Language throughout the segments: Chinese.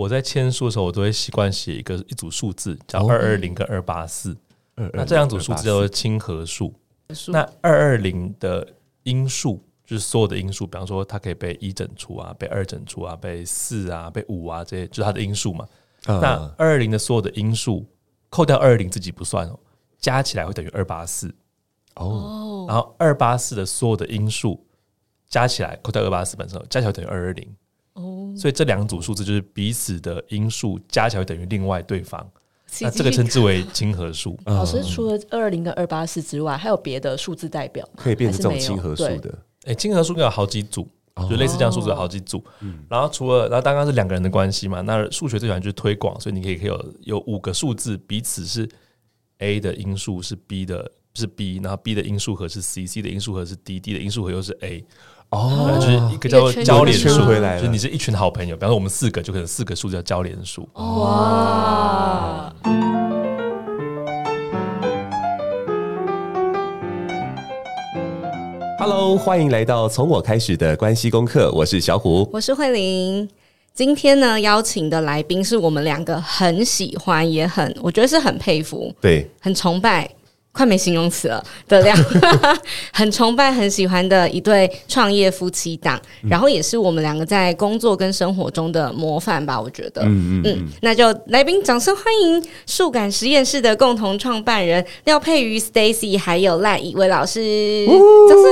我在签书的时候，我都会习惯写一个一组数字，叫二二零跟二八四。那这两组数字叫做亲和数。那二二零的因数就是所有的因数，比方说它可以被一整除啊，被二整除啊，被四啊，被五啊，这些就是它的因数嘛。那二二零的所有的因数，扣掉二二零自己不算哦，加起来会等于二八四。哦，然后二八四的所有的因数加起来，扣掉二八四本身，加起来等于二二零。哦，所以这两组数字就是彼此的因数加起来等于另外对方，那这个称之为亲和数。老师除了二二零跟二八四之外，还有别的数字代表可以变成这种亲和数的？哎，亲和数有好几组，就类似这样数字有好几组。然后除了，然后刚刚是两个人的关系嘛，那数学最喜欢就是推广，所以你可以可以有有五个数字彼此是 A 的因数是 B 的，是 B，然后 B 的因数和是 C，C 的因数和是 D，D 的因数和又是 A。哦，就是一个叫做交联数，就是你是一群好朋友，比方说我们四个，就可能四个数叫交联数。哇！Hello，欢迎来到从我开始的关系功课，我是小虎，我是慧玲。今天呢，邀请的来宾是我们两个很喜欢，也很我觉得是很佩服，对，很崇拜。快没形容词了的两 很崇拜、很喜欢的一对创业夫妻档，然后也是我们两个在工作跟生活中的模范吧，我觉得。嗯嗯嗯，那就来宾掌声欢迎数感实验室的共同创办人廖佩瑜 Stacy，还有赖以威老师。掌声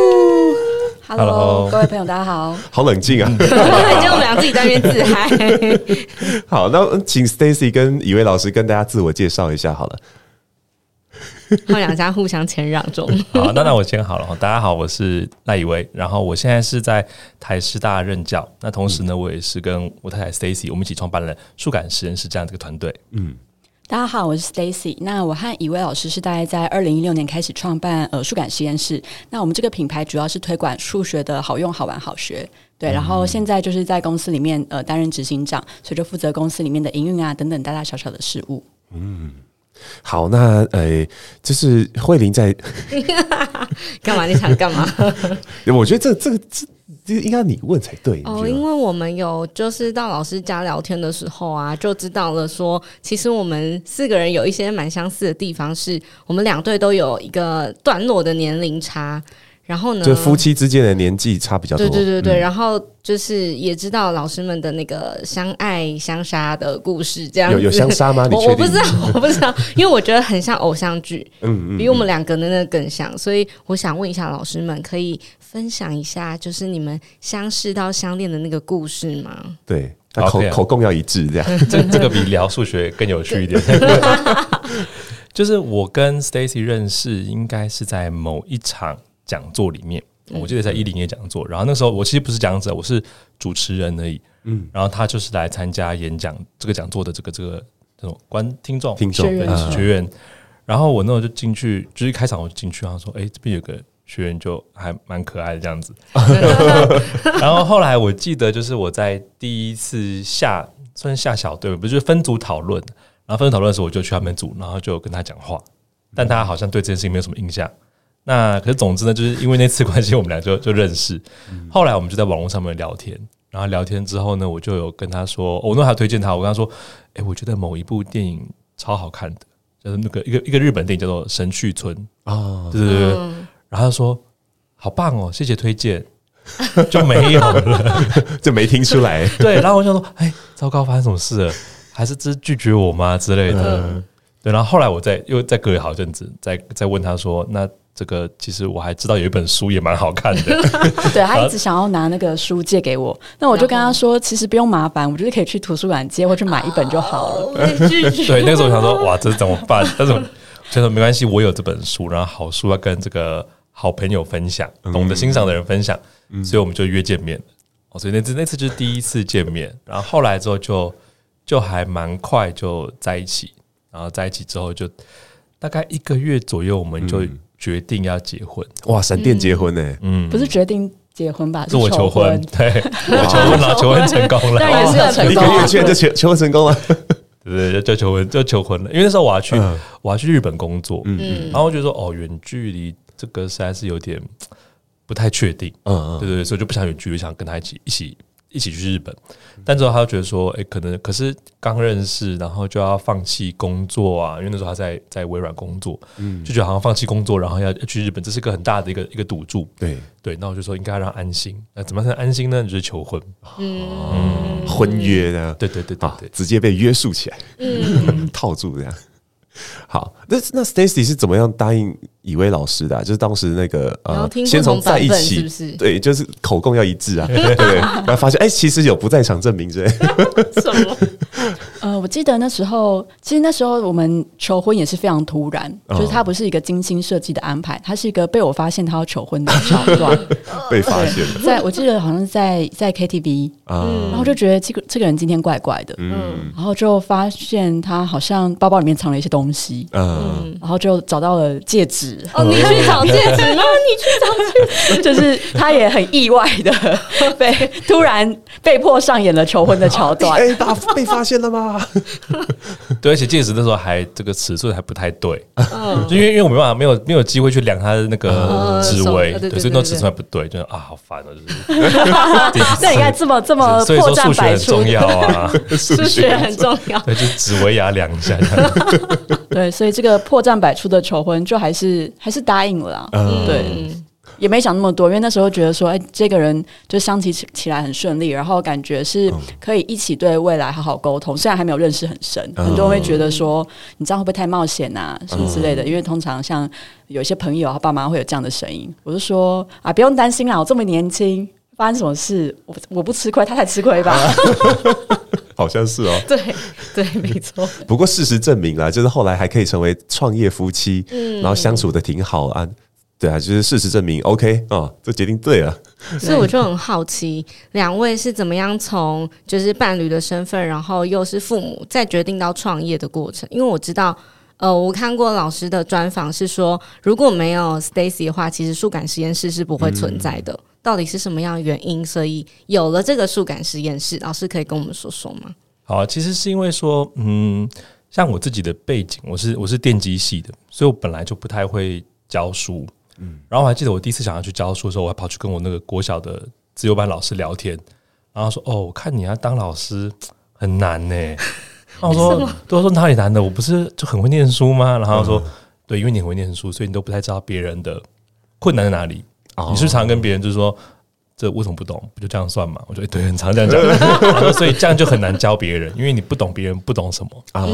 ！Hello，各位朋友，大家好。好冷静啊！很冷静，我们俩自己在那边自嗨。好，那请 Stacy 跟以威老师跟大家自我介绍一下好了。他们两家互相谦让中。好，那那我先好了。大家好，我是赖以威，然后我现在是在台师大任教。那同时呢，我也是跟我太太 Stacy，我们一起创办了数感实验室这样的一个团队。嗯，大家好，我是 Stacy。那我和以威老师是大概在二零一六年开始创办呃数感实验室。那我们这个品牌主要是推广数学的好用、好玩、好学。对，然后现在就是在公司里面呃担任执行长，所以就负责公司里面的营运啊等等大大小小的事务。嗯。好，那呃，就是慧玲在 干嘛？你想干嘛？我觉得这这个这这应该你问才对哦，因为我们有就是到老师家聊天的时候啊，就知道了说，其实我们四个人有一些蛮相似的地方，是我们两队都有一个段落的年龄差。然后呢，就夫妻之间的年纪差比较多。对对对对，嗯、然后就是也知道老师们的那个相爱相杀的故事，这样有有相杀吗？你确定？我不知道，我不知道，因为我觉得很像偶像剧，嗯，比我们两个的那个更像，所以我想问一下老师们，可以分享一下，就是你们相识到相恋的那个故事吗？对，口口供要一致，这样，这这个比聊数学更有趣一点。就是我跟 Stacy 认识，应该是在某一场。讲座里面，我记得在一零年讲座，然后那时候我其实不是讲者，我是主持人而已。嗯，然后他就是来参加演讲这个讲座的这个这个这种观听众听众学员。然后我那时候就进去，就是一开场我就进去，然后说：“哎，这边有个学员就还蛮可爱的这样子。”然后后来我记得就是我在第一次下算是下小队，不就是分组讨论，然后分组讨论的时候我就去他们组，然后就跟他讲话，但他好像对这件事情没有什么印象。那可是，总之呢，就是因为那次关系，我们俩就就认识。后来我们就在网络上面聊天，然后聊天之后呢，我就有跟他说，我那还推荐他，我跟他说，哎，我觉得某一部电影超好看的，就是那个一个一个日本电影叫做《神去村》啊，对对对。然后他说，好棒哦，谢谢推荐，就没有了，就没听出来。对，然后我就说，哎，糟糕，发生什么事了？还是这是拒绝我吗之类的？对，然后后来我再又再隔了好一阵子，再再问他说，那。这个其实我还知道有一本书也蛮好看的，对，他一直想要拿那个书借给我，那我就跟他说，其实不用麻烦，我就是可以去图书馆借或去买一本就好了。对，那个时候我想说，哇，这怎么办？但是我觉得没关系，我有这本书，然后好书要跟这个好朋友分享，懂得欣赏的人分享，所以我们就约见面。哦，所以那次那次就是第一次见面，然后后来之后就就还蛮快就在一起，然后在一起之后就大概一个月左右，我们就。决定要结婚，哇！闪电结婚呢？嗯，不是决定结婚吧？是我求婚，对，我 求婚了，求婚成功了，但也是要 成功，一个月前就求求婚成功了，对对，就求婚就求婚了。因为那时候我要去，我要去日本工作，嗯，然后我觉得说，哦，远距离这个实在是有点不太确定，嗯嗯，对对对，所以就不想远距离，想跟他一起一起一起去日本，但之后他就觉得说，哎、欸，可能可是刚认识，然后就要放弃工作啊，因为那时候他在在微软工作，嗯，就觉得好像放弃工作，然后要去日本，这是个很大的一个一个赌注，对。对，那我就说应该要让安心，那怎么才能安心呢？就是求婚，嗯，嗯。婚约呢，对对对对对，直接被约束起来，嗯，套住这样。好，那那 Stacy 是怎么样答应以威老师的、啊？就是当时那个呃，先从在一起，是不是？对，就是口供要一致啊，对，对，然后发现哎、欸，其实有不在场证明之类。什么？呃，我记得那时候，其实那时候我们求婚也是非常突然，哦、就是他不是一个精心设计的安排，他是一个被我发现他要求婚的桥段，被发现了。在我记得好像在在 KTV 啊、嗯，然后就觉得这个这个人今天怪怪的，嗯，然后就发现他好像包包里面藏了一些东西，嗯，然后就找到了戒指。哦，你去找戒指吗？你去找戒指，就是他也很意外的被突然被迫上演了求婚的桥段。哎，打被发现了吗？对，而且戒指那时候还这个尺寸还不太对，嗯，就因为因为我没办法没有没有机会去量它的那个指围，对，所以那尺寸还不对，就啊，好烦哦，就是。那你看这么这么破绽百出，所以说数学很重要啊，数学很重要，对，就指围也要量一下。对，所以这个破绽百出的求婚，就还是还是答应了啦。嗯，对，也没想那么多，因为那时候觉得说，哎，这个人就相处起起来很顺利，然后感觉是可以一起对未来好好沟通。虽然还没有认识很深，很多人会觉得说，你这样会不会太冒险啊，什么之类的？因为通常像有些朋友他爸妈会有这样的声音，我就说啊，不用担心啦，我这么年轻，发生什么事，我我不吃亏，他才吃亏吧。好像是哦，对对，没错。不过事实证明啦，就是后来还可以成为创业夫妻，嗯，然后相处的挺好啊。对啊，就是事实证明，OK 哦，这决定对了。所以我就很好奇，两位是怎么样从就是伴侣的身份，然后又是父母，再决定到创业的过程？因为我知道，呃，我看过老师的专访，是说如果没有 Stacy 的话，其实数感实验室是不会存在的。嗯到底是什么样的原因，所以有了这个数感实验室？老师可以跟我们说说吗？好，其实是因为说，嗯，像我自己的背景，我是我是电机系的，所以我本来就不太会教书，嗯。然后我还记得我第一次想要去教书的时候，我还跑去跟我那个国小的自由班老师聊天，然后说：“哦，我看你要当老师很难呢。”然后我说：“都说哪里难的？我不是就很会念书吗？”然后说：“对，因为你很会念书，所以你都不太知道别人的困难在哪里。”你是常跟别人就是说，这为什么不懂？不就这样算嘛？我觉得对，很常这样讲，所以这样就很难教别人，因为你不懂别人不懂什么啊。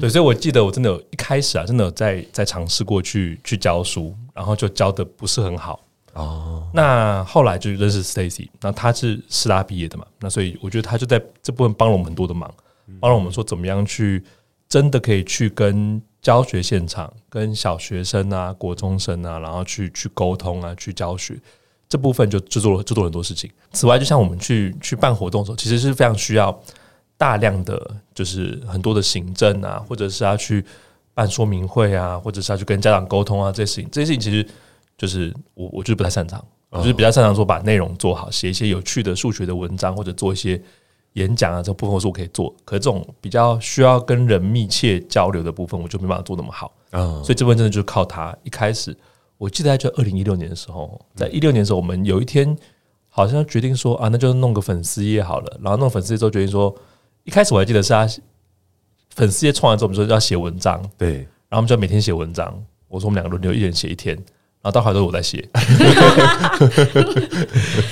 对，所以我记得我真的有一开始啊，真的有在在尝试过去去教书，然后就教的不是很好哦。那后来就认识 Stacy，那他是师大毕业的嘛，那所以我觉得他就在这部分帮了我们很多的忙，帮了我们说怎么样去真的可以去跟。教学现场跟小学生啊、国中生啊，然后去去沟通啊、去教学这部分就制作了制作很多事情。此外，就像我们去去办活动的时候，其实是非常需要大量的就是很多的行政啊，或者是要去办说明会啊，或者是要去跟家长沟通啊，这些事情，这些事情其实就是我我就是不太擅长，我就是比较擅长说把内容做好，写一些有趣的数学的文章，或者做一些。演讲啊，这部分我是我可以做，可是这种比较需要跟人密切交流的部分，我就没办法做那么好。嗯，所以这部分真的就是靠他。一开始，我记得在就二零一六年的时候，在一六年的时候，我们有一天好像决定说啊，那就弄个粉丝页好了。然后弄粉丝页之后，决定说，一开始我还记得是他粉丝页创完之后，我们说要写文章，对，然后我们就要每天写文章。我说我们两个轮流，一人写一天。然后到后来都是我在写，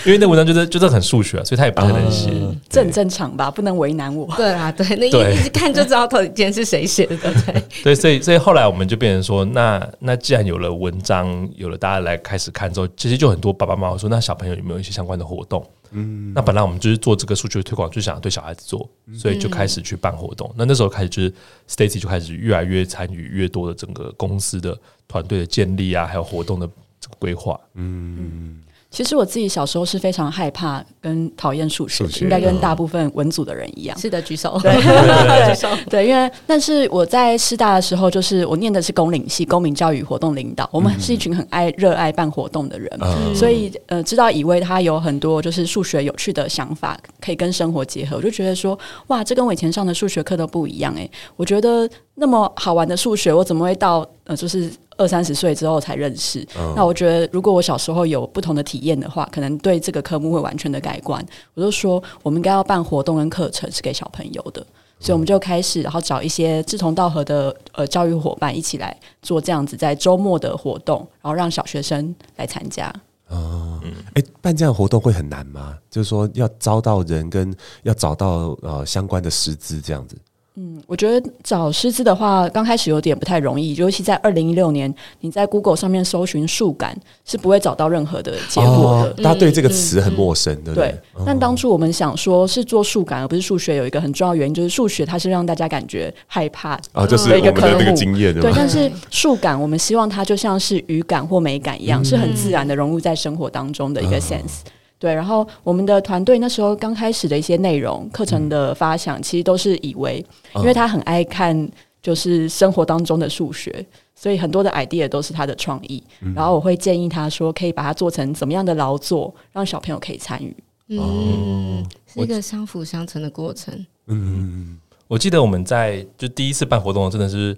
因为那文章就是就是很数学啊，所以他也不太能写，这很正常吧？不能为难我。对啊，对，那一一看就知道到底今天是谁写的，对。对，所以所以后来我们就变成说，那那既然有了文章，有了大家来开始看之后，其实就很多爸爸妈妈说，那小朋友有没有一些相关的活动？嗯，那本来我们就是做这个数据推广，就想要对小孩子做，所以就开始去办活动。那那时候开始就是 Stacy 就开始越来越参与越多的整个公司的。团队的建立啊，还有活动的这个规划，嗯。其实我自己小时候是非常害怕跟讨厌数学，应该跟大部分文组的人一样。是的，举手。对，举手。对，因为但是我在师大的时候，就是我念的是公领系，公民教育活动领导。我们是一群很爱热爱办活动的人，所以呃，知道以为他有很多就是数学有趣的想法，可以跟生活结合。我就觉得说，哇，这跟我以前上的数学课都不一样诶。我觉得那么好玩的数学，我怎么会到呃，就是二三十岁之后才认识？嗯、那我觉得，如果我小时候有不同的体验的话，可能对这个科目会完全的改观。我就说，我们应该要办活动跟课程是给小朋友的，所以我们就开始，然后找一些志同道合的呃教育伙伴一起来做这样子，在周末的活动，然后让小学生来参加。嗯，哎、欸，办这样的活动会很难吗？就是说，要招到人，跟要找到呃相关的师资这样子。嗯，我觉得找师资的话，刚开始有点不太容易，尤其在二零一六年，你在 Google 上面搜寻数感是不会找到任何的结果的。哦、大家对这个词很陌生，对不对？对。但当初我们想说是做数感而不是数学，有一个很重要原因，就是数学它是让大家感觉害怕啊，就是我们的那个经验。对，但是数感我们希望它就像是语感或美感一样，嗯、是很自然的融入在生活当中的一个 sense。嗯对，然后我们的团队那时候刚开始的一些内容课程的发想，其实都是以为，因为他很爱看就是生活当中的数学，所以很多的 idea 都是他的创意。然后我会建议他说，可以把它做成怎么样的劳作，让小朋友可以参与。嗯，是一个相辅相成的过程。嗯，我记得我们在就第一次办活动，真的是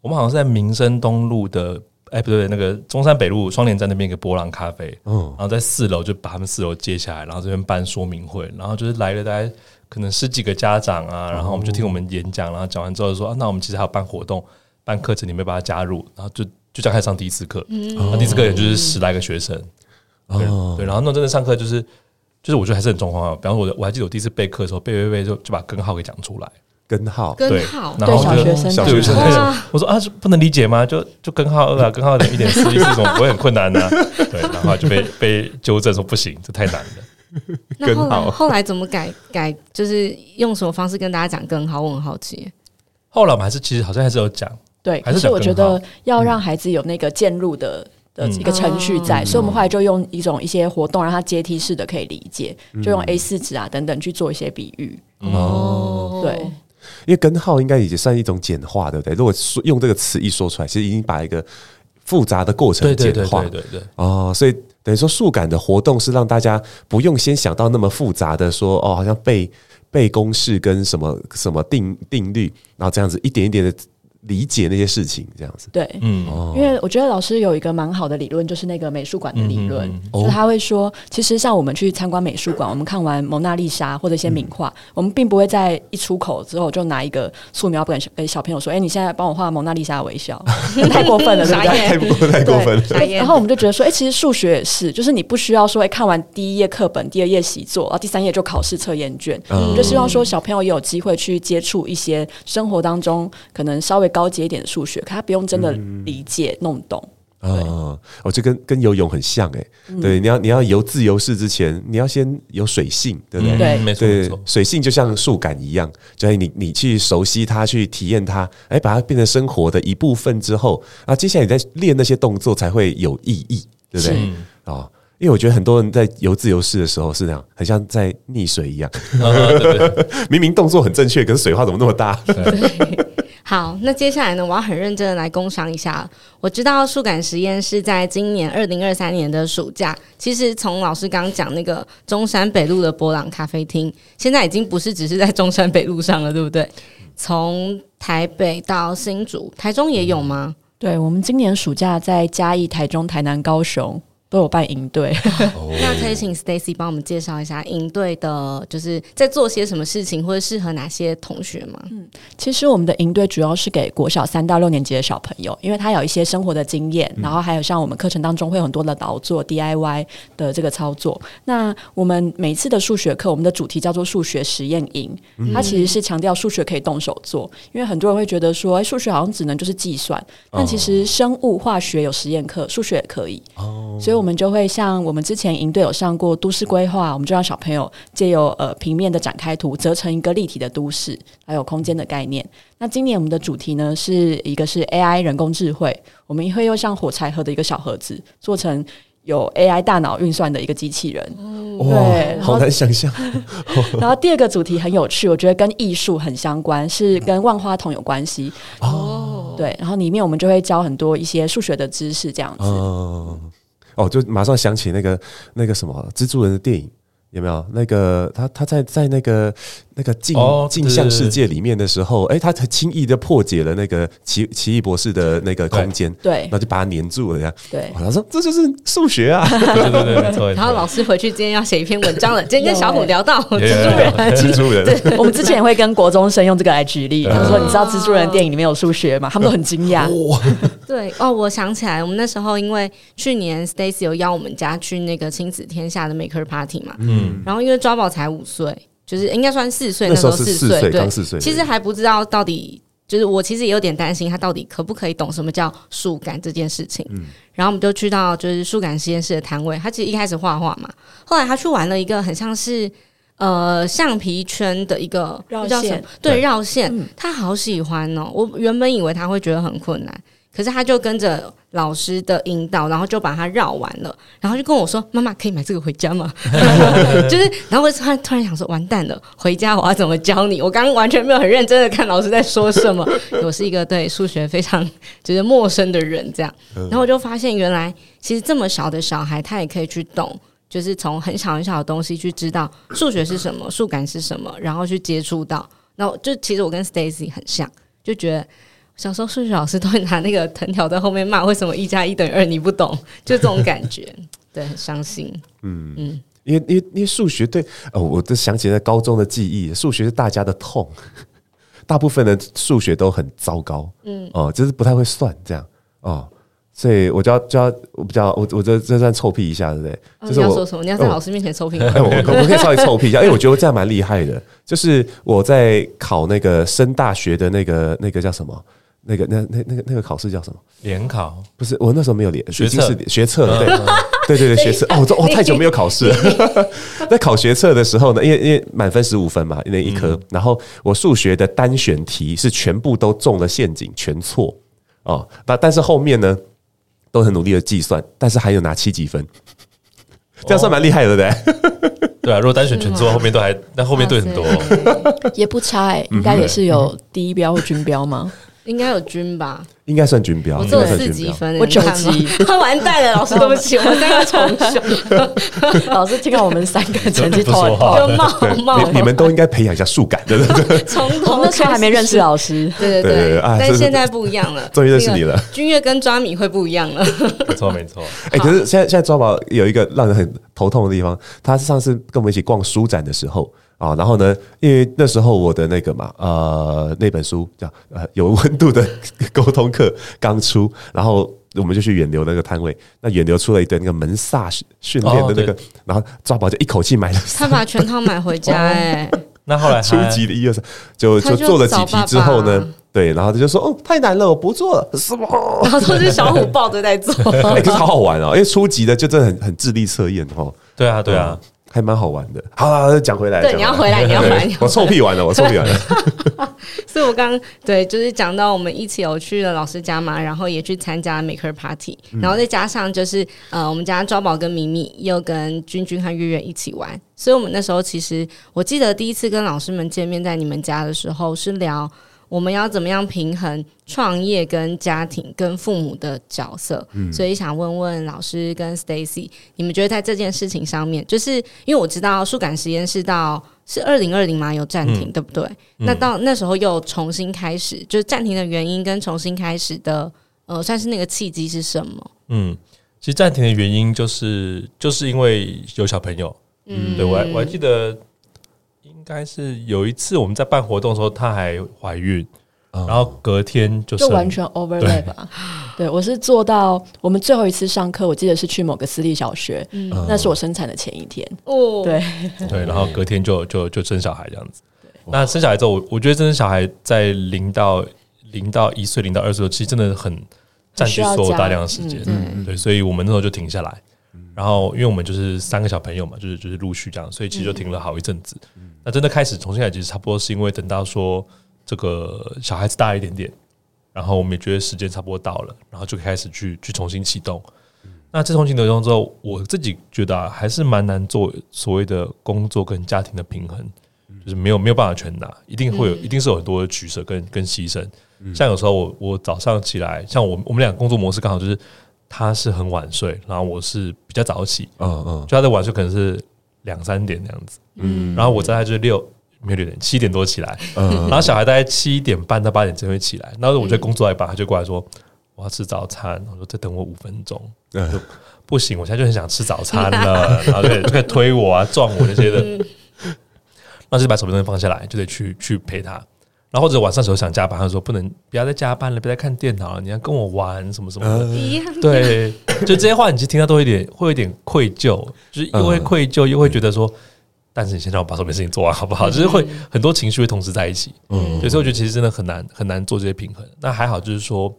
我们好像是在民生东路的。哎，不对，那个中山北路双连站那边一个波浪咖啡，嗯，然后在四楼就把他们四楼接下来，然后这边办说明会，然后就是来了大概可能十几个家长啊，然后我们就听我们演讲，然后讲完之后就说，啊，那我们其实还有办活动、办课程，你们把它加入，然后就就这样开始上第一次课，嗯，第一次课也就是十来个学生，对对，然后那真的上课就是就是我觉得还是很状况啊，比方说我我还记得我第一次备课的时候，备备备就就把根号给讲出来。根号，根号，然后小学生，小学生，我说啊，不能理解吗？就就根号二啊，根号零一点四一四种不会很困难呢？对，然后就被被纠正说不行，这太难了。那后来后来怎么改改？就是用什么方式跟大家讲根号？我很好奇。后来我们还是其实好像还是有讲，对，还是我觉得要让孩子有那个渐入的的一个程序在，所以我们后来就用一种一些活动，让他阶梯式的可以理解，就用 A 四纸啊等等去做一些比喻。哦，对。因为根号应该已经算一种简化，对不对？如果说用这个词一说出来，其实已经把一个复杂的过程简化，对对对哦，所以等于说数感的活动是让大家不用先想到那么复杂的说哦，好像背背公式跟什么什么定定律，然后这样子一点一点的。理解那些事情，这样子。对，嗯，因为我觉得老师有一个蛮好的理论，就是那个美术馆的理论，嗯嗯。嗯、就是他会说，其实像我们去参观美术馆，我们看完蒙娜丽莎或者一些名画，嗯、我们并不会在一出口之后就拿一个素描本给小朋友说，哎、欸，你现在帮我画蒙娜丽莎的微笑，太过分了，对不对？太过太过分了。然后我们就觉得说，哎、欸，其实数学也是，就是你不需要说，哎、欸，看完第一页课本，第二页习作，然后第三页就考试测验卷，嗯、就希望说小朋友也有机会去接触一些生活当中可能稍微高阶一点的数学。可他不用真的理解弄懂啊！哦，这跟跟游泳很像哎。对，你要你要游自由式之前，你要先有水性，对不对？对，没错没错。水性就像树感一样，就是你你去熟悉它，去体验它，哎，把它变成生活的一部分之后，啊，接下来你再练那些动作才会有意义，对不对？哦，因为我觉得很多人在游自由式的时候是那样，很像在溺水一样，明明动作很正确，可是水花怎么那么大？好，那接下来呢，我要很认真的来工商一下。我知道数感实验是在今年二零二三年的暑假，其实从老师刚讲那个中山北路的波朗咖啡厅，现在已经不是只是在中山北路上了，对不对？从台北到新竹、台中也有吗？对，我们今年暑假在嘉义、台中、台南、高雄。都有办营队，那可以请 Stacy 帮我们介绍一下营队的，就是在做些什么事情，或者适合哪些同学吗？嗯，其实我们的营队主要是给国小三到六年级的小朋友，因为他有一些生活的经验，然后还有像我们课程当中会有很多的劳作 DIY 的这个操作。那我们每次的数学课，我们的主题叫做数学实验营，它其实是强调数学可以动手做，因为很多人会觉得说，哎，数学好像只能就是计算，但其实生物化学有实验课，数学也可以哦，所以。我们就会像我们之前营队有上过都市规划，我们就让小朋友借由呃平面的展开图，折成一个立体的都市，还有空间的概念。那今年我们的主题呢，是一个是 AI 人工智慧，我们会用像火柴盒的一个小盒子，做成有 AI 大脑运算的一个机器人。哇对，好难想象。然后第二个主题很有趣，我觉得跟艺术很相关，是跟万花筒有关系。哦，对，然后里面我们就会教很多一些数学的知识，这样子。哦哦，就马上想起那个那个什么蜘蛛人的电影，有没有？那个他他在在那个那个镜镜像世界里面的时候，哎，他才轻易的破解了那个奇奇异博士的那个空间，对，然后就把它粘住了，这样。对，他说这就是数学啊，对对对，没错。然后老师回去今天要写一篇文章了，今天跟小虎聊到蜘蛛人，蜘蛛人。对，我们之前也会跟国中生用这个来举例，他说你知道蜘蛛人电影里面有数学吗？他们都很惊讶。对哦，我想起来，我们那时候因为去年 Stacy 有邀我们家去那个亲子天下的 Maker Party 嘛，嗯，然后因为抓宝才五岁。就是应该算四岁，那时候四岁，对，其实还不知道到底，就是我其实也有点担心他到底可不可以懂什么叫数感这件事情。嗯，然后我们就去到就是数感实验室的摊位，他其实一开始画画嘛，后来他去玩了一个很像是呃橡皮圈的一个绕线，对，绕线，他好喜欢哦。我原本以为他会觉得很困难。可是他就跟着老师的引导，然后就把它绕完了，然后就跟我说：“妈妈，可以买这个回家吗？” 就是，然后我突然突然想说：“完蛋了，回家我要怎么教你？”我刚刚完全没有很认真的看老师在说什么，我是一个对数学非常就是陌生的人，这样。然后我就发现，原来其实这么小的小孩，他也可以去懂，就是从很小很小的东西去知道数学是什么，数感是什么，然后去接触到。然后就其实我跟 Stacy 很像，就觉得。小时候数学老师都会拿那个藤条在后面骂，为什么一加一等于二？你不懂，就这种 感觉，对，很伤心。嗯嗯，因为因为因为数学对哦，我都想起了高中的记忆，数学是大家的痛，大部分的数学都很糟糕。嗯哦，就是不太会算这样哦，所以我就要就要我比较我我这这算臭屁一下，对不对？哦、就是我你要说什么？你要在老师面前臭屁？哎、我我可以稍微臭屁一下，因为我觉得这样蛮厉害的。就是我在考那个升大学的那个那个叫什么？那个那那那个那个考试叫什么？联考。不是我那时候没有联学测。学测 对。对对对学测。哦，我哦太久没有考试了。在考学测的时候呢，因为因为满分十五分嘛，那一科，然后我数学的单选题是全部都中了陷阱，全错。哦。但但是后面呢都很努力的计算，但是还有拿七几分，这样算蛮厉害的，对不对？对啊，如果单选全错，后面都还那后面对很多，也不差哎，应该也是有第一标或均标吗？应该有均吧，应该算均标。我只有四级分，我九级，他 完蛋了。老师，对不起，我们三个重修。老师听到我们三个成绩头就冒冒。你们都应该培养一下数感，对不对？从头那时候还没认识老师，对 对对。但现在不一样了，终于认识你了。君越跟抓米会不一样了，没错没错。哎，可是现在现在抓宝有一个让人很头痛的地方，他上次跟我们一起逛书展的时候。啊，然后呢，因为那时候我的那个嘛，呃，那本书叫呃有温度的 沟通课刚出，然后我们就去远流那个摊位，那远流出了一堆那个门萨训练的那个，哦、然后抓宝就一口气买了，他把全套买回家哎、欸，那后来初级的一二三，就就做了几题之后呢，对，然后他就说哦太难了，我不做了，什么？然后都是小虎抱着在做，哎，可是好好玩哦，因为初级的就真的很很智力测验哦，对啊对啊。嗯还蛮好玩的。好了，讲回来，对，你要回来，你要回来。我臭屁完了，我臭屁完了。所以，我刚对，就是讲到我们一起有去了老师家嘛，然后也去参加 Maker Party，然后再加上就是呃，我们家抓宝跟咪咪又跟君君和月月一起玩，所以我们那时候其实我记得第一次跟老师们见面在你们家的时候是聊。我们要怎么样平衡创业跟家庭跟父母的角色？嗯，所以想问问老师跟 Stacy，你们觉得在这件事情上面，就是因为我知道数感实验室到是二零二零嘛有暂停，嗯，对不对？嗯，那到那时候又重新开始，就是暂停的原因跟重新开始的，呃，算是那个契机是什么？嗯，其实暂停的原因就是就是因为有小朋友，嗯，对，我还我还记得。应该是有一次我们在办活动的时候，她还怀孕，然后隔天就就完全 overlap 吧。对，我是做到我们最后一次上课，我记得是去某个私立小学，那是我生产的前一天。哦，对 对，然后隔天就就就生小孩这样子。那生小孩之后，我我觉得生小孩在零到零到一岁、零到二岁，其实真的很占据所有大量的时间。嗯对，所以我们那时候就停下来。然后，因为我们就是三个小朋友嘛，就是就是陆续这样，所以其实就停了好一阵子。那真的开始重新来，其实差不多是因为等到说这个小孩子大一点点，然后我们也觉得时间差不多到了，然后就开始去去重新启动。那自从启动之后，我自己觉得还是蛮难做所谓的工作跟家庭的平衡，就是没有没有办法全拿，一定会有，一定是有很多的取舍跟跟牺牲。像有时候我我早上起来，像我我们俩工作模式刚好就是他是很晚睡，然后我是比较早起，嗯嗯，就他的晚睡可能是两三点那样子，嗯，然后我大概就是六没有六点，七点多起来，嗯。然后小孩大概七点半到八点才会起来，然后我在工作一半，他就过来说我要吃早餐，我说再等我五分钟，就不行，我现在就很想吃早餐了，然后就就可以推我啊，撞我那些的，那就把手边东西放下来，就得去去陪他。然后或者晚上时候想加班，他说不能，不要再加班了，别再看电脑了，你要跟我玩什么什么的。呃、对，就这些话，你其实听到都有点会有点愧疚，就是又会愧疚，又会觉得说，但是你先让我把手边事情做完好不好？就是会很多情绪会同时在一起。嗯，所以我觉得其实真的很难很难做这些平衡。那还好，就是说，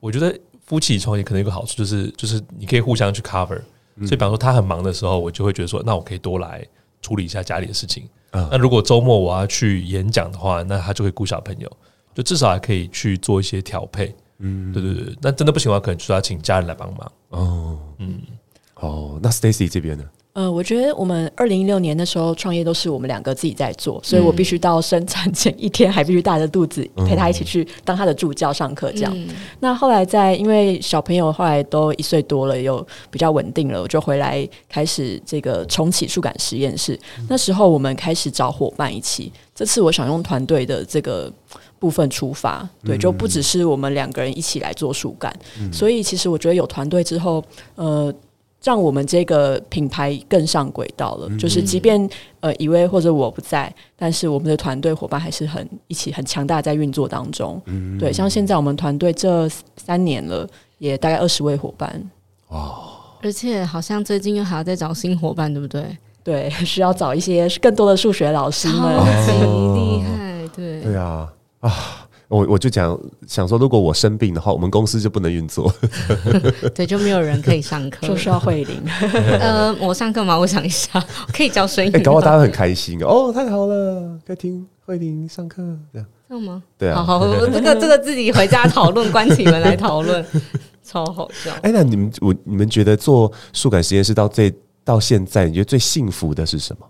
我觉得夫妻创业可能有个好处，就是就是你可以互相去 cover。所以，比方说他很忙的时候，我就会觉得说，那我可以多来处理一下家里的事情。那如果周末我要去演讲的话，那他就会雇小朋友，就至少还可以去做一些调配。嗯，对对对。那真的不行的话，可能就要请家人来帮忙。哦，嗯，哦，那 Stacy 这边呢？呃，我觉得我们二零一六年的时候创业都是我们两个自己在做，所以我必须到生产前一天还必须大着肚子陪他一起去当他的助教上课这样。嗯、那后来在因为小朋友后来都一岁多了，又比较稳定了，我就回来开始这个重启数感实验室。那时候我们开始找伙伴一起，这次我想用团队的这个部分出发，对，就不只是我们两个人一起来做树感。所以其实我觉得有团队之后，呃。让我们这个品牌更上轨道了。嗯、就是即便呃，以威或者我不在，但是我们的团队伙伴还是很一起很强大，在运作当中。嗯、对，像现在我们团队这三年了，也大概二十位伙伴。哇！而且好像最近又还要再找新伙伴，对不对？对，需要找一些更多的数学老师们，超级厉害。对对啊啊！我我就讲想说，如果我生病的话，我们公司就不能运作，对，就没有人可以上课，就需要慧玲。呃，我上课吗？我想一下，可以教声音。搞得大家很开心哦，太好了，可以听慧玲上课，这样这样吗？对啊，好好，这个这个自己回家讨论，关起门来讨论，超好笑。哎、欸，那你们我你们觉得做数感实验室到这到现在，你觉得最幸福的是什么？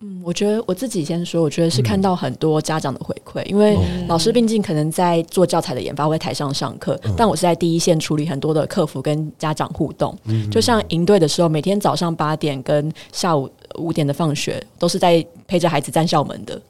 嗯，我觉得我自己先说，我觉得是看到很多家长的回馈，因为老师毕竟可能在做教材的研发，会台上上课，但我是在第一线处理很多的客服跟家长互动，就像营队的时候，每天早上八点跟下午五点的放学，都是在陪着孩子站校门的，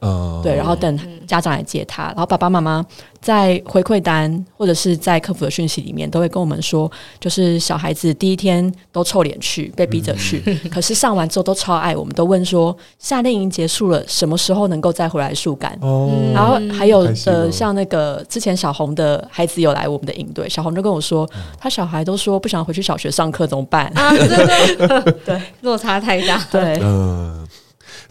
对，然后等家长来接他，然后爸爸妈妈。在回馈单或者是在客服的讯息里面，都会跟我们说，就是小孩子第一天都臭脸去，被逼着去，可是上完之后都超爱我们，都问说夏令营结束了，什么时候能够再回来树干？哦，然后还有呃，像那个之前小红的孩子有来我们的营队，小红就跟我说，他小孩都说不想回去小学上课，怎么办？啊，对对 对，落差太大，对，嗯。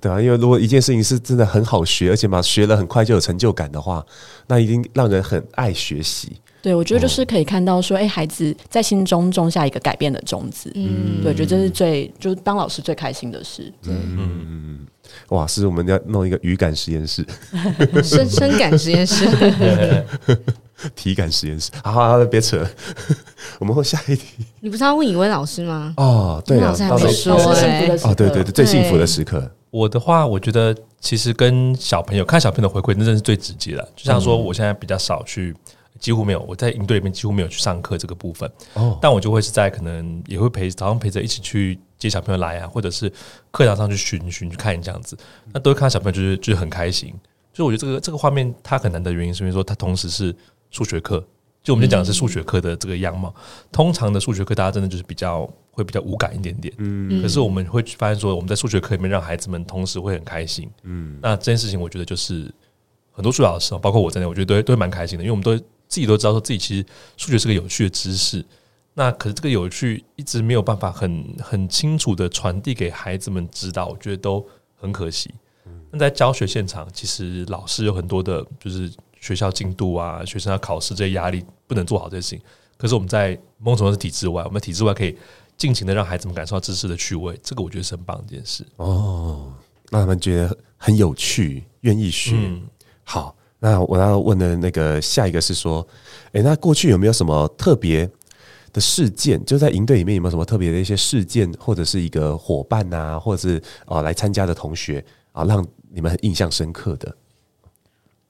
对啊，因为如果一件事情是真的很好学，而且嘛学了很快就有成就感的话，那一定让人很爱学习。对，我觉得就是可以看到说，哎、欸，孩子在心中种下一个改变的种子。嗯，对，我觉得这是最就是当老师最开心的事。嗯嗯嗯，哇，是我们要弄一个语感实验室，深深感实验室，体感实验室。好好好，别扯了，我们会下一题。你不是要问以威老师吗？哦，对啊，还没说哎。哦，对对对，最幸福的时刻。我的话，我觉得其实跟小朋友看小朋友的回馈，那真是最直接的。就像说，我现在比较少去。几乎没有，我在营队里面几乎没有去上课这个部分。哦，但我就会是在可能也会陪早上陪着一起去接小朋友来啊，或者是课堂上去巡巡去看这样子，那都会看到小朋友就是就是很开心。所以我觉得这个这个画面它很难的原因是因为说它同时是数学课，就我们就讲的是数学课的这个样貌。通常的数学课大家真的就是比较会比较无感一点点，嗯，可是我们会发现说我们在数学课里面让孩子们同时会很开心，嗯，那这件事情我觉得就是很多数学老师，包括我在内，我觉得都都蛮开心的，因为我们都。自己都知道，说自己其实数学是个有趣的知识，那可是这个有趣一直没有办法很很清楚的传递给孩子们知道，我觉得都很可惜。那在教学现场，其实老师有很多的，就是学校进度啊，学生要考试这些压力，不能做好这些事情。可是我们在某种程度是体制外，我们体制外可以尽情的让孩子们感受到知识的趣味，这个我觉得是很棒的一件事。哦，让他们觉得很有趣，愿意学。好。那我要问的那个下一个是说，诶，那过去有没有什么特别的事件？就在营队里面有没有什么特别的一些事件，或者是一个伙伴啊，或者是啊来参加的同学啊，让你们很印象深刻的？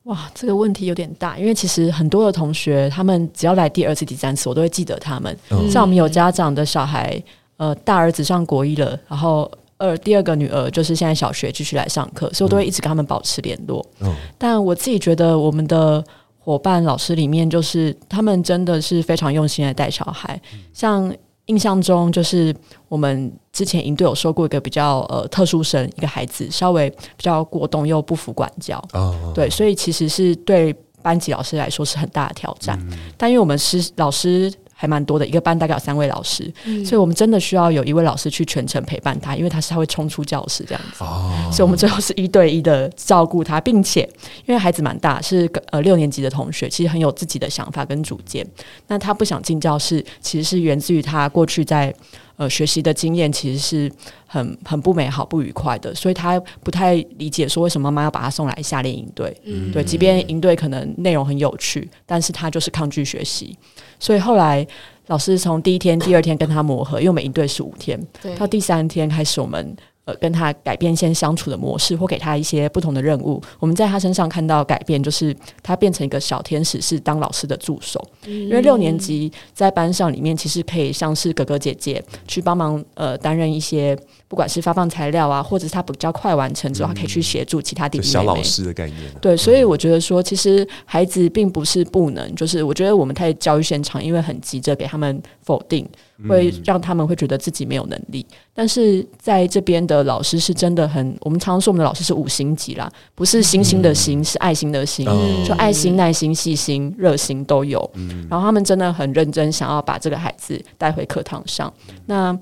哇，这个问题有点大，因为其实很多的同学，他们只要来第二次、第三次，我都会记得他们。嗯、像我们有家长的小孩，呃，大儿子上国一了，然后。二第二个女儿就是现在小学继续来上课，所以我都会一直跟他们保持联络。嗯，但我自己觉得我们的伙伴老师里面，就是他们真的是非常用心来带小孩。像印象中，就是我们之前营队有收过一个比较呃特殊生一个孩子，稍微比较过动又不服管教。哦，对，所以其实是对班级老师来说是很大的挑战。但因为我们是老师。还蛮多的，一个班大概有三位老师，嗯、所以我们真的需要有一位老师去全程陪伴他，因为他是他会冲出教室这样子，哦、所以我们最后是一对一的照顾他，并且因为孩子蛮大，是呃六年级的同学，其实很有自己的想法跟主见，那他不想进教室，其实是源自于他过去在。呃，学习的经验其实是很很不美好、不愉快的，所以他不太理解说为什么妈妈要把他送来夏令营队。嗯，对，即便营队可能内容很有趣，但是他就是抗拒学习。所以后来老师从第一天、第二天跟他磨合，因为我们营队是五天，到第三天开始我们。呃，跟他改变一些相处的模式，或给他一些不同的任务。我们在他身上看到改变，就是他变成一个小天使，是当老师的助手。嗯、因为六年级在班上里面，其实可以像是哥哥姐姐去帮忙，呃，担任一些不管是发放材料啊，或者是他比较快完成之后，他可以去协助其他弟弟妹妹。小老师的概念。对，所以我觉得说，其实孩子并不是不能，就是我觉得我们在教育现场，因为很急着给他们否定。会让他们会觉得自己没有能力，但是在这边的老师是真的很，我们常常说我们的老师是五星级啦，不是星星的星，是爱心的心，就爱心、耐心、细心、热心都有。然后他们真的很认真，想要把这个孩子带回课堂上。那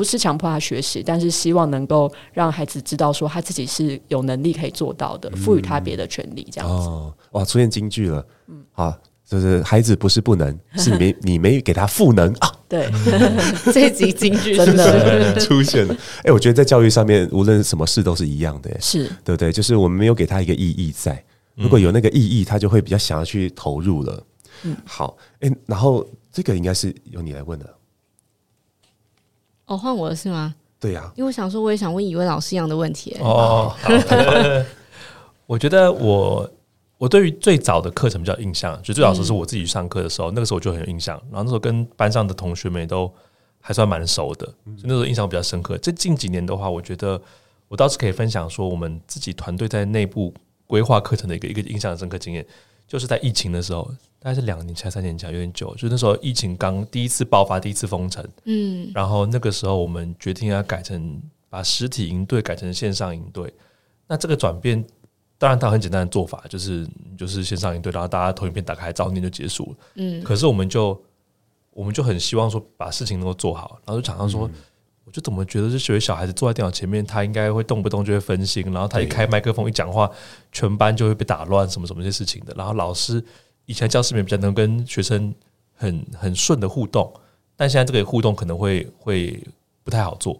不是强迫他学习，但是希望能够让孩子知道说他自己是有能力可以做到的，赋予他别的权利，这样子。哦，哇，出现金句了，嗯，好。就是孩子不是不能，是你没你没给他赋能啊！对，这集金句真的 出现了。哎、欸，我觉得在教育上面，无论什么事都是一样的，是对不对？就是我们没有给他一个意义在，如果有那个意义，他就会比较想要去投入了。嗯，好，哎、欸，然后这个应该是由你来问的。哦，换我了是吗？对呀、啊，因为我想说，我也想问一位老师一样的问题。哦，我觉得我。我对于最早的课程比较印象，就最早时是我自己上课的时候，嗯、那个时候我就很有印象。然后那时候跟班上的同学们都还算蛮熟的，所以那时候印象比较深刻。这近几年的话，我觉得我倒是可以分享说，我们自己团队在内部规划课程的一个一个印象深刻经验，就是在疫情的时候，大概是两年前、三年前，有点久。就那时候疫情刚第一次爆发、第一次封城，嗯，然后那个时候我们决定要改成把实体营队改成线上营队，那这个转变。当然，它很简单的做法就是，就是线上营队，然后大家投影片打开，照念就结束了。嗯，可是我们就，我们就很希望说，把事情能够做好。然后就常常说，我就怎么觉得这学小孩子坐在电脑前面，他应该会动不动就会分心，然后他一开麦克风一讲话，全班就会被打乱，什么什么这些事情的。然后老师以前教室里面比较能跟学生很很顺的互动，但现在这个互动可能会会不太好做，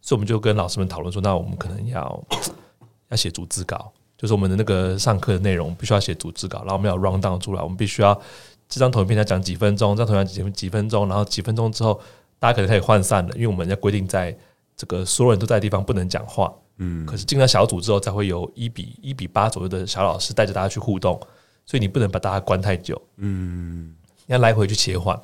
所以我们就跟老师们讨论说，那我们可能要 要写逐字稿。就是我们的那个上课的内容必须要写逐字稿，然后我们要 round down 出来。我们必须要这张投影片要讲几分钟，这张投影片讲几分钟，然后几分钟之后大家可能可以涣散了，因为我们要规定在这个所有人都在的地方不能讲话。嗯，可是进了小组之后才会有一比一比八左右的小老师带着大家去互动，所以你不能把大家关太久。嗯，你要来回去切换。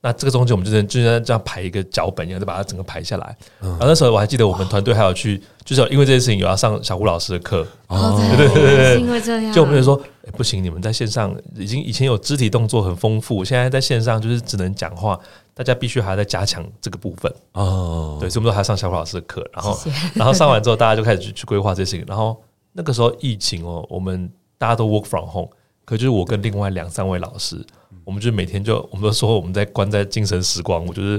那这个中间我们就是就是这样排一个脚本，然后再把它整个排下来。嗯、然后那时候我还记得我们团队还有去，就是因为这件事情有要上小胡老师的课。哦，对对对对，因为这样，就我们就说，哎，不行，你们在线上已经以前有肢体动作很丰富，现在在线上就是只能讲话，大家必须还要再加强这个部分。哦，对，所以我们都还上小胡老师的课，然后 然后上完之后，大家就开始去去规划这些事情。然后那个时候疫情哦，我们大家都 work from home，可就是我跟另外两三位老师。我们就每天就，我们都说我们在关在精神时光，我就是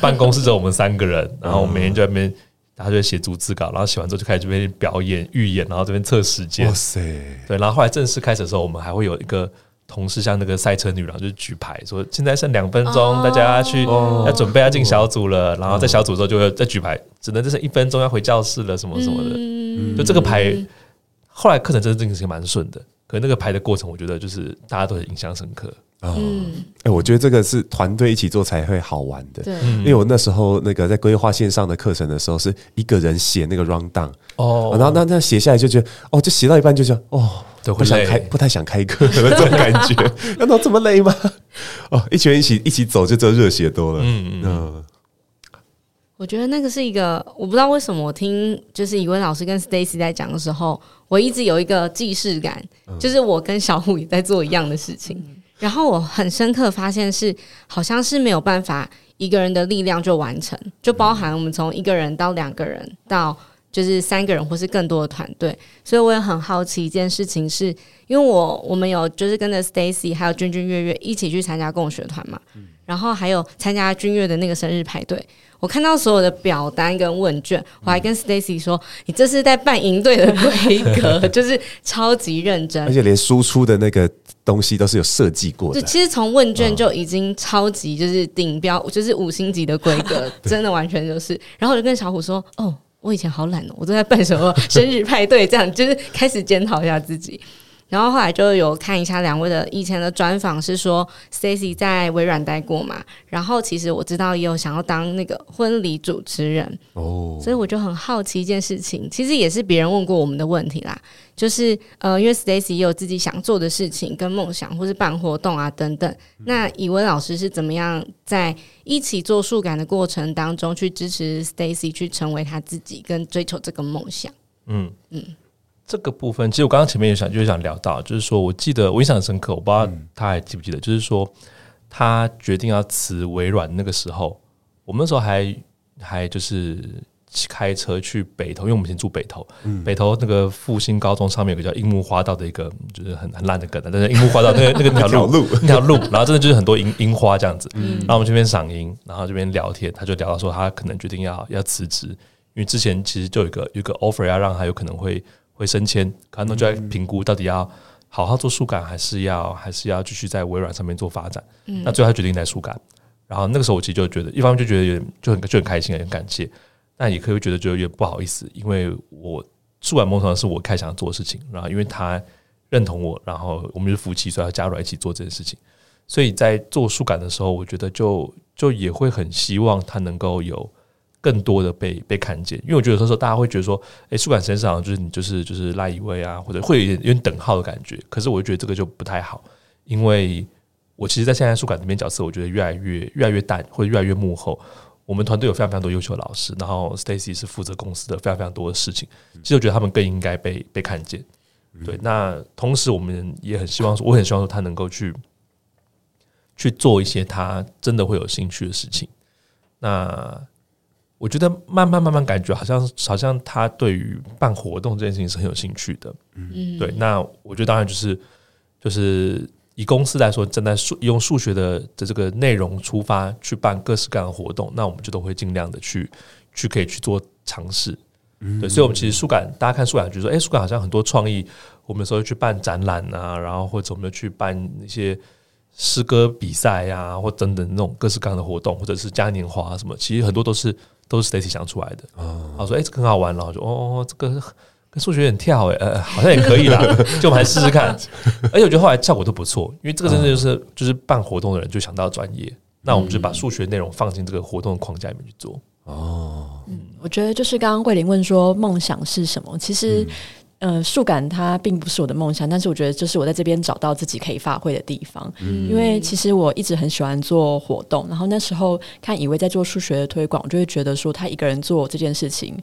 办公室只有我们三个人，然后我每天就在那边，大家就写逐字稿，然后写完之后就开始这边表演预演，然后这边测时间。哇塞！对，然后后来正式开始的时候，我们还会有一个同事像那个赛车女郎，就是举牌说现在剩两分钟，大家去要准备要进小组了，然后在小组之后就会再举牌，只能就剩一分钟要回教室了，什么什么的。就这个牌，后来课程真的进行蛮顺的，可那个排的过程，我觉得就是大家都很印象深刻。嗯，哎、欸，我觉得这个是团队一起做才会好玩的。对，因为我那时候那个在规划线上的课程的时候，是一个人写那个 run down 哦，然后那那写下来就觉得哦，就写到一半就觉得哦，不想开，不太想开课的这种感觉。难道这么累吗？哦，一群人一起一起走，就这热血多了。嗯嗯。我觉得那个是一个，我不知道为什么我听就是怡薇老师跟 Stacy 在讲的时候，我一直有一个既视感，嗯、就是我跟小虎也在做一样的事情。嗯、然后我很深刻发现是，好像是没有办法一个人的力量就完成，就包含我们从一个人到两个人到就是三个人或是更多的团队。所以我也很好奇一件事情是，是因为我我们有就是跟着 Stacy 还有君君月月一起去参加共学团嘛。嗯然后还有参加君悦的那个生日派对，我看到所有的表单跟问卷，我还跟 Stacy 说：“你这是在办营队的规格，就是超级认真，而且连输出的那个东西都是有设计过的。”就其实从问卷就已经超级就是顶标，就是五星级的规格，真的完全就是。然后我就跟小虎说：“哦，我以前好懒哦，我都在办什么生日派对，这样就是开始检讨一下自己。”然后后来就有看一下两位的以前的专访，是说 Stacy 在微软待过嘛，然后其实我知道也有想要当那个婚礼主持人哦，所以我就很好奇一件事情，其实也是别人问过我们的问题啦，就是呃，因为 Stacy 也有自己想做的事情跟梦想，或是办活动啊等等，那以文老师是怎么样在一起做数感的过程当中去支持 Stacy 去成为他自己跟追求这个梦想？嗯嗯。这个部分，其实我刚刚前面也想，就是想聊到，就是说我记得我印象很深刻，我不知道他还记不记得，就是说他决定要辞微软那个时候，我们那时候还还就是开车去北投，因为我们以前住北投，北投那个复兴高中上面有个叫樱木花道的一个，就是很很烂的梗，但是樱木花道那个 那个那条路。那条路，然后真的就是很多樱樱花这样子，然后我们这边赏樱，然后这边聊天，他就聊到说他可能决定要要辞职，因为之前其实就有一个有一个 offer 要让他有可能会。会升迁，可能就在评估到底要好好做数感，还是要还是要继续在微软上面做发展。嗯、那最后他决定来数感。然后那个时候我其实就觉得，一方面就觉得有点就很就很开心，也很感谢，但也可以觉得就有点不好意思，因为我数感梦想是我开始想做的事情，然后因为他认同我，然后我们是夫妻，所以要加入来一起做这件事情。所以在做数感的时候，我觉得就就也会很希望他能够有。更多的被被看见，因为我觉得有时候大家会觉得说，诶，数感实际上就是你就是就是赖一位啊，或者会有点有点等号的感觉。可是我觉得这个就不太好，因为我其实，在现在数感这边角色，我觉得越来越越来越淡，或者越来越幕后。我们团队有非常非常多优秀的老师，然后 Stacy 是负责公司的非常非常多的事情。其实我觉得他们更应该被被看见。对，那同时我们也很希望说，我很希望说他能够去去做一些他真的会有兴趣的事情。那我觉得慢慢慢慢感觉好像好像他对于办活动这件事情是很有兴趣的，嗯，对。那我觉得当然就是就是以公司来说，正在数用数学的的这个内容出发去办各式各样的活动，那我们就都会尽量的去去可以去做尝试，嗯，对。所以，我们其实数感大家看数感，就说，哎，数感好像很多创意，我们有时候去办展览啊，然后或者我们去办一些诗歌比赛呀，啊，或等等那种各式各样的活动，或者是嘉年华什么，其实很多都是。都是 Stacy 想出来的，然后说：“哎，这个很好玩。”然后就：“哦，这个跟数学有点跳，哎，呃，好像也可以啦，就我们来试试看。”而且我觉得后来效果都不错，因为这个真的就是就是办活动的人就想到专业，那我们就把数学内容放进这个活动的框架里面去做。哦，嗯，我觉得就是刚刚桂林问说梦想是什么，其实。呃，数感它并不是我的梦想，但是我觉得就是我在这边找到自己可以发挥的地方。嗯，因为其实我一直很喜欢做活动，然后那时候看以为在做数学的推广，我就会觉得说他一个人做这件事情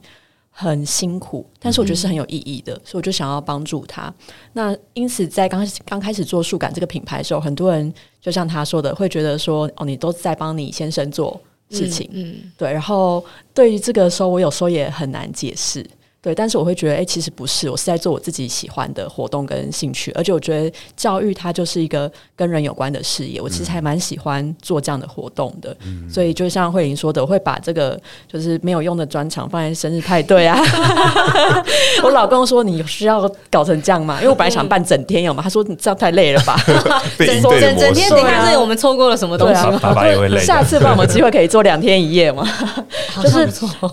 很辛苦，但是我觉得是很有意义的，嗯、所以我就想要帮助他。那因此在刚刚开始做数感这个品牌的时候，很多人就像他说的，会觉得说哦，你都在帮你先生做事情，嗯，嗯对。然后对于这个时候，我有时候也很难解释。对，但是我会觉得，哎、欸，其实不是，我是在做我自己喜欢的活动跟兴趣，而且我觉得教育它就是一个跟人有关的事业，我其实还蛮喜欢做这样的活动的。嗯、所以就像慧玲说的，我会把这个就是没有用的专场放在生日派对啊。我老公说，你需要搞成这样吗？因为我本来想办整天有嘛，他说你这样太累了吧？整整整天，你看这里我们错过了什么东西吗？爸爸也会累。下次帮我们机会可以做两天一夜嘛？就是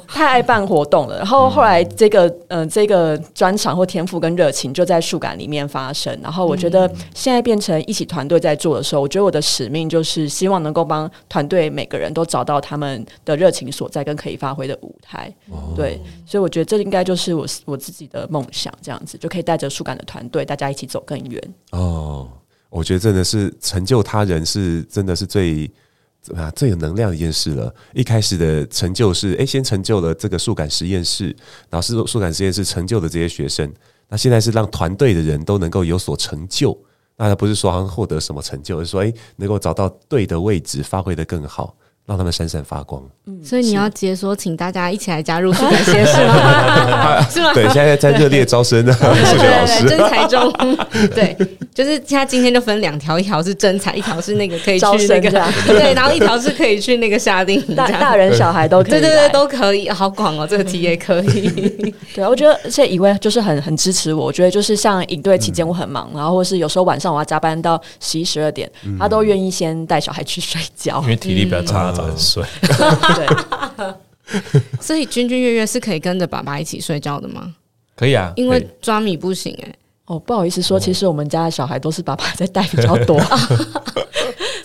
太爱办活动了。然后后来这个。嗯、呃，这个专长或天赋跟热情就在树感里面发生。然后我觉得现在变成一起团队在做的时候，我觉得我的使命就是希望能够帮团队每个人都找到他们的热情所在跟可以发挥的舞台。哦、对，所以我觉得这应该就是我我自己的梦想，这样子就可以带着树感的团队，大家一起走更远。哦，我觉得真的是成就他人是真的是最怎么样最有能量的一件事了。一开始的成就是，哎，先成就了这个数感实验室，然后是数感实验室成就的这些学生。那现在是让团队的人都能够有所成就。那他不是说获得什么成就，而是说，哎，能够找到对的位置，发挥的更好。让他们闪闪发光。嗯，所以你要解说，请大家一起来加入 数感实验室吗？是吗？对，现在在热烈招生的数学老师，真才中。对，就是现在今天就分两条，一条是真才，一条是那个可以去那个对，然后一条是可以去那个下定，大大人小孩都可以，对对对，都可以，好广哦，这个题也可以。对，我觉得这一位就是很很支持我，我觉得就是像营队期间我很忙，然后或是有时候晚上我要加班到十一十二点，他都愿意先带小孩去睡觉，因为体力比较差。早点睡，对，所以君君月月是可以跟着爸爸一起睡觉的吗？可以啊，因为抓米不行哎、欸。哦，不好意思说，其实我们家的小孩都是爸爸在带比较多，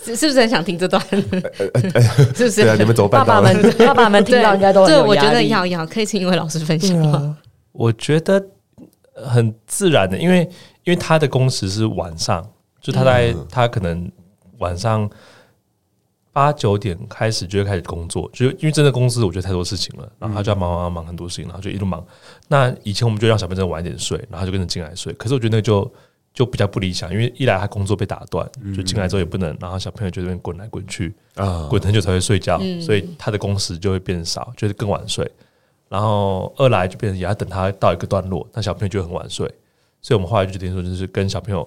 是 是不是很想听这段？是不是？对啊，你们怎么办？爸爸们，爸爸们听到应该都。对，我觉得要要，可以请一位老师分享吗？我觉得很自然的，因为因为他的工时是晚上，就他在、嗯、他可能晚上。八九点开始就会开始工作，就因为真的公司我觉得太多事情了，然后他就要忙忙忙忙很多事情，然后就一路忙。那以前我们就让小朋友晚一点睡，然后就跟着进来睡。可是我觉得那个就就比较不理想，因为一来他工作被打断，就进来之后也不能，然后小朋友就这边滚来滚去啊，滚很久才会睡觉，所以他的工时就会变少，就是更晚睡。然后二来就变成也要等他到一个段落，那小朋友就很晚睡。所以我们后来就决定说，就是跟小朋友，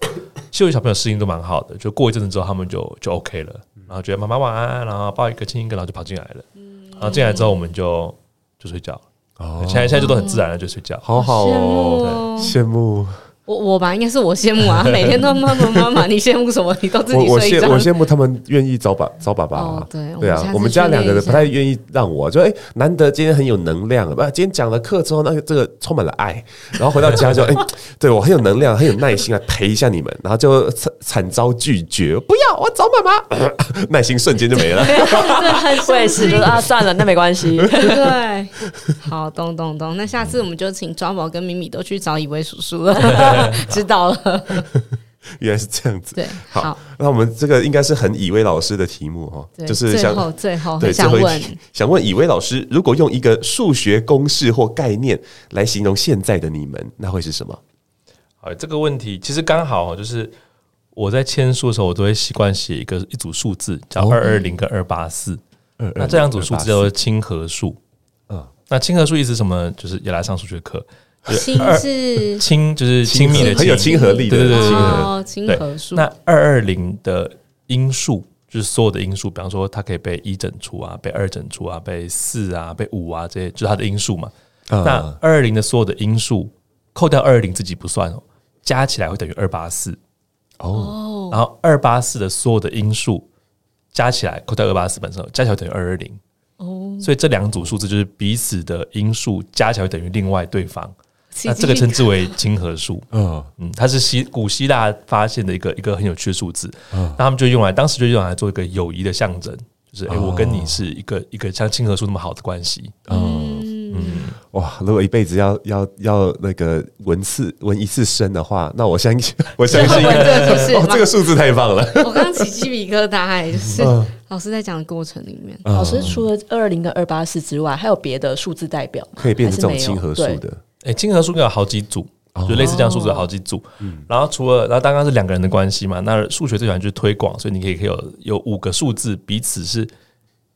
其实小朋友适应都蛮好的，就过一阵子之后他们就就 OK 了。然后觉得妈妈晚安，然后抱一个亲一个，然后就跑进来了。然后进来之后我们就就睡觉。哦，现在现在就都很自然的就睡觉，好好哦，羡慕。我我吧，应该是我羡慕啊，每天都妈妈妈妈，你羡慕什么？你都自己睡觉。我羡慕他们愿意找爸找爸爸。对对啊，我们家两个人不太愿意让我，就哎，难得今天很有能量，不，今天讲了课之后，那个这个充满了爱，然后回到家就 哎，对我很有能量，很有耐心来陪一下你们，然后就惨惨遭拒绝，不要，我找妈妈，耐心瞬间就没了。对，我也是，就是啊，算了，那没关系。对，好，咚咚咚，那下次我们就请抓宝跟米米都去找一位叔叔了。知道了，原来是这样子。对，好，那我们这个应该是很以威老师的题目哈，就是最后最后对想问想问以威老师，如果用一个数学公式或概念来形容现在的你们，那会是什么？好，这个问题其实刚好就是我在签书的时候，我都会习惯写一个一组数字，叫二二零跟二八四。那这两组数字叫做亲和数。嗯，那亲和数意思什么？就是也来上数学课。亲是亲，就是亲密的亲，很有亲和力的，对对对，亲和数。那二二零的因数就是所有的因数，比方说它可以被一整除啊，被二整除啊，被四啊，被五啊，这些就是它的因数嘛。那二二零的所有的因数，扣掉二二零自己不算哦，加起来会等于二八四哦。然后二八四的所有的因数加起来，扣掉二八四本身，加起来等于二二零哦。所以这两组数字就是彼此的因数加起来等于另外对方。那这个称之为亲和数，嗯。嗯，它是希古希腊发现的一个一个很有趣的数字，嗯，那他们就用来当时就用来做一个友谊的象征，就是哎，我跟你是一个一个像亲和数那么好的关系，嗯。嗯，哇，如果一辈子要要要那个纹次纹一次身的话，那我相信我相信 哦，这个数字太棒了，我刚起鸡皮疙瘩，就是老师在讲的过程里面，老师除了二二零跟二八四之外，还有别的数字代表可以变成这种亲和数的。哎，金额数有好几组，就类似这样数字有好几组。然后除了，然后刚刚是两个人的关系嘛，那数学最喜欢就是推广，所以你可以可以有有五个数字彼此是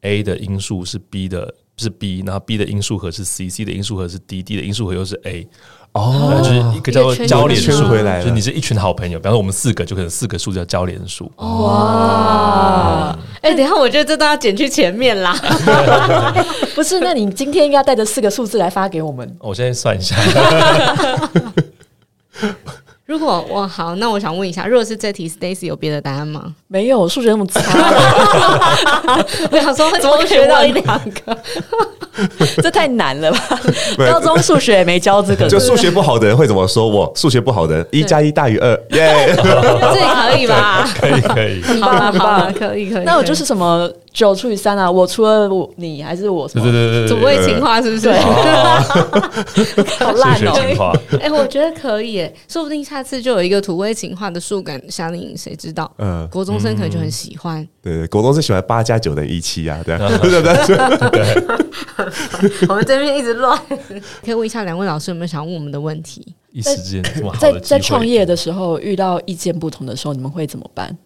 A 的因数是 B 的，是 B，然后 B 的因数和是 C，C 的因数和是 D，D 的因数和又是 A。哦，就是一个叫做交联数，就是你是一群好朋友，比方说我们四个，就可能四个数叫交联数。哇！哎，等一下，我觉得这都要减去前面啦。不是，那你今天应该带着四个数字来发给我们。我现在算一下。如果我好，那我想问一下，如果是这题，Stacy 有别的答案吗？没有，数学那么差。我想说，怎么学到一两个？这太难了吧？高中数学也没教这个。就数学不好的人会怎么说？我数学不好的人，一加一大于二，耶！这可以吧？可以，可以，好了，好了，可以，可以。那我就是什么九除以三啊，我除了我你还是我什么？对对对对，土味情话是不是？好烂哦！哎，我觉得可以，哎，说不定下次就有一个土味情话的树感夏令营，谁知道？嗯，国中生可能就很喜欢。对对，国中生喜欢八加九等于一七啊，对对对对。我们这边一直乱，可以问一下两位老师有没有想问我们的问题？一时之间这么好在在创业的时候遇到意见不同的时候，你们会怎么办？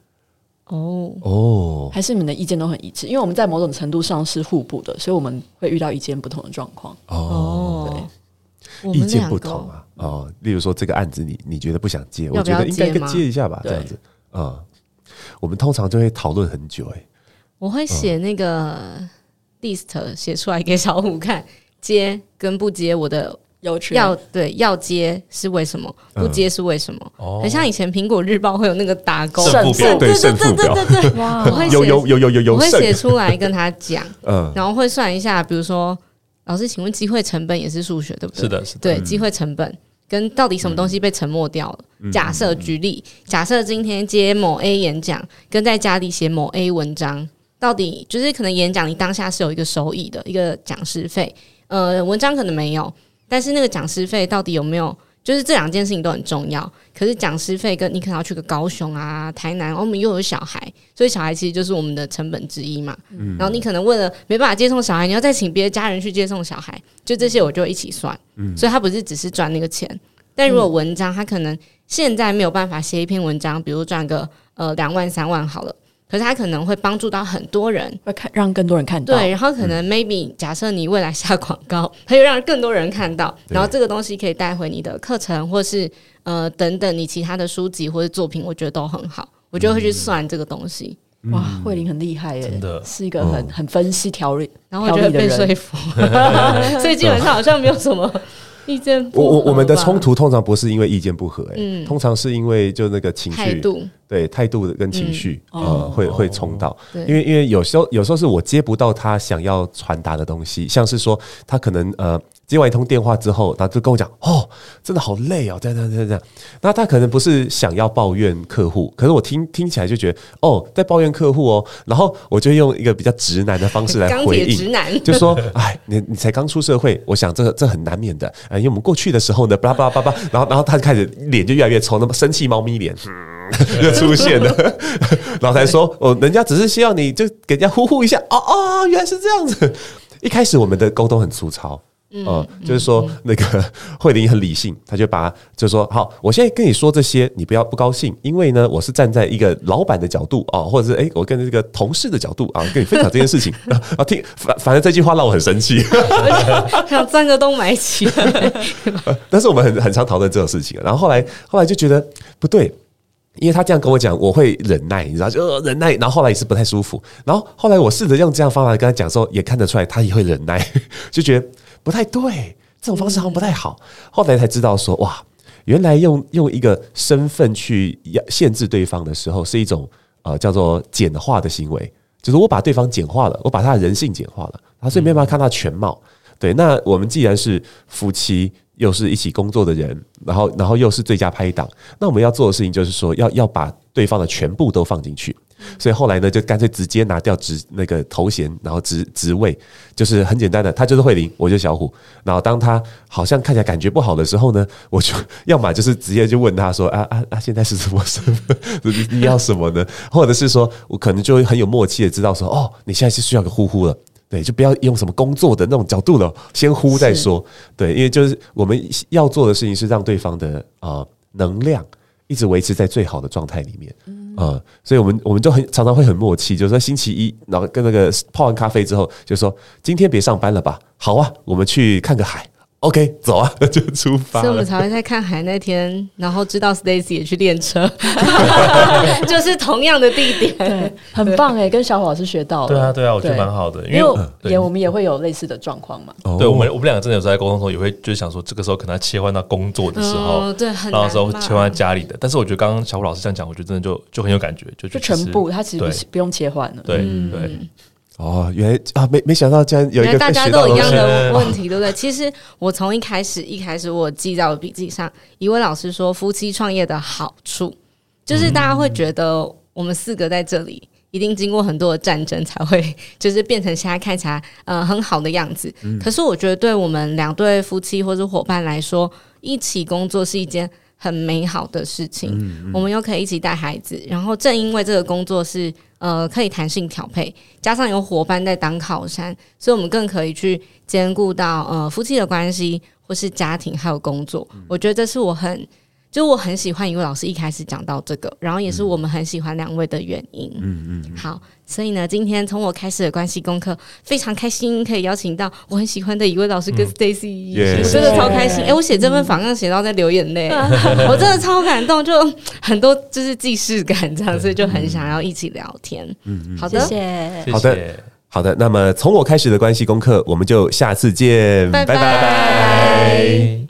哦哦，还是你们的意见都很一致？因为我们在某种程度上是互补的，所以我们会遇到意见不同的状况。哦，对，意见不同啊。哦，例如说这个案子你你觉得不想接，我觉得应该接一下吧，这样子。啊，我们通常就会讨论很久。哎，我会写那个 list 写出来给小虎看，接跟不接我的。要对要接是为什么？不接是为什么？嗯、很像以前苹果日报会有那个打勾胜负表，对胜负表，对对对对。哇，我会有有有有有有，我会写出来跟他讲，嗯，然后会算一下，比如说老师，请问机会成本也是数学对不对？是的，是的。对，机会成本跟到底什么东西被沉默掉了？嗯、假设举例，假设今天接某 A 演讲，跟在家里写某 A 文章，到底就是可能演讲你当下是有一个收益的一个讲师费，呃，文章可能没有。但是那个讲师费到底有没有？就是这两件事情都很重要。可是讲师费跟你可能要去个高雄啊、台南，我们又有小孩，所以小孩其实就是我们的成本之一嘛。嗯。然后你可能为了没办法接送小孩，你要再请别的家人去接送小孩，就这些我就一起算。嗯。所以他不是只是赚那个钱，但如果文章他可能现在没有办法写一篇文章，比如赚个呃两万三万好了。可是他可能会帮助到很多人，会看让更多人看到。对，然后可能 maybe 假设你未来下广告，他就让更多人看到，然后这个东西可以带回你的课程，或是呃等等你其他的书籍或者作品，我觉得都很好。我就会去算这个东西。哇，慧玲很厉害耶，真的是一个很很分析条理，然后我觉得被说服，所以基本上好像没有什么。意见不合，我我我们的冲突通常不是因为意见不合，欸，嗯，通常是因为就那个情绪，对态度跟情绪，嗯，呃，会会冲到，对，因为因为有时候有时候是我接不到他想要传达的东西，像是说他可能呃。接完一通电话之后，他就跟我讲：“哦，真的好累哦，这样这样这样这样。”那他可能不是想要抱怨客户，可是我听听起来就觉得哦，在抱怨客户哦。然后我就用一个比较直男的方式来回应，直男就说：“哎，你你才刚出社会，我想这个这很难免的。哎，因为我们过去的时候呢，巴拉巴拉巴拉，然后然后他就开始脸就越来越臭，那么生气猫咪脸、嗯、就出现了。然后才说：哦，人家只是希望你就给人家呼呼一下。哦哦，原来是这样子。一开始我们的沟通很粗糙。”嗯，就是说那个 慧玲很理性，他就把就说好，我现在跟你说这些，你不要不高兴，因为呢，我是站在一个老板的角度啊，或者是诶，我跟这个同事的角度啊，跟你分享这件事情 啊，听反反正这句话让我很生气，想钻个洞埋起来。但是我们很很常讨论这种事情，然后后来后来就觉得不对，因为他这样跟我讲，我会忍耐，你知道就忍耐，然后后来也是不太舒服，然后后来我试着用这样方法跟他讲的时候，也看得出来他也会忍耐，就觉得。不太对，这种方式好像不太好。后来才知道说，哇，原来用用一个身份去限制对方的时候，是一种呃叫做简化的行为，就是我把对方简化了，我把他的人性简化了，他所以没办法看到全貌。对，那我们既然是夫妻，又是一起工作的人，然后然后又是最佳拍档，那我们要做的事情就是说，要要把对方的全部都放进去。所以后来呢，就干脆直接拿掉职那个头衔，然后职职位，就是很简单的，他就是慧玲，我就是小虎。然后当他好像看起来感觉不好的时候呢，我就 要么就是直接就问他说：“啊啊啊，现在是什么身份？你你要什么呢？”或者是说我可能就会很有默契的知道说：“哦，你现在是需要个呼呼了。”对，就不要用什么工作的那种角度了，先呼再说。对，因为就是我们要做的事情是让对方的啊、呃、能量一直维持在最好的状态里面。嗯，啊所以我们我们就很常常会很默契，就是说星期一，然后跟那个泡完咖啡之后，就说今天别上班了吧？好啊，我们去看个海。OK，走啊，就出发。所以我们才会在看海那天，然后知道 Stacy 也去练车，就是同样的地点，对，很棒哎，跟小虎老师学到了。对啊，对啊，我觉得蛮好的，因为也我们也会有类似的状况嘛。对，我们我们两个真的有时候在沟通的时候，也会就是想说，这个时候可能要切换到工作的时候，对，然后时候切换到家里的。但是我觉得刚刚小虎老师这样讲，我觉得真的就就很有感觉，就就全部他其实不用切换了。对对。哦，原来啊，没没想到竟然有一个大家都有一样的问题，对不对？其实我从一开始一开始我记在我笔记上，一位老师说夫妻创业的好处，就是大家会觉得我们四个在这里一定经过很多的战争才会，就是变成现在看起来呃很好的样子。嗯、可是我觉得，对我们两对夫妻或者伙伴来说，一起工作是一件很美好的事情。嗯嗯、我们又可以一起带孩子，然后正因为这个工作是呃可以弹性调配，加上有伙伴在当靠山，所以我们更可以去兼顾到呃夫妻的关系，或是家庭还有工作。我觉得这是我很。就我很喜欢一位老师一开始讲到这个，然后也是我们很喜欢两位的原因。嗯嗯，嗯好，所以呢，今天从我开始的关系功课，非常开心可以邀请到我很喜欢的一位老师跟 Stacy，、嗯、我真的超开心。哎、欸，我写这份访谈写到在流眼泪，嗯、我真的超感动，就很多就是既视感这样，所以就很想要一起聊天。嗯嗯，好的，谢谢，好的，好的。那么从我开始的关系功课，我们就下次见，拜拜。拜拜拜拜。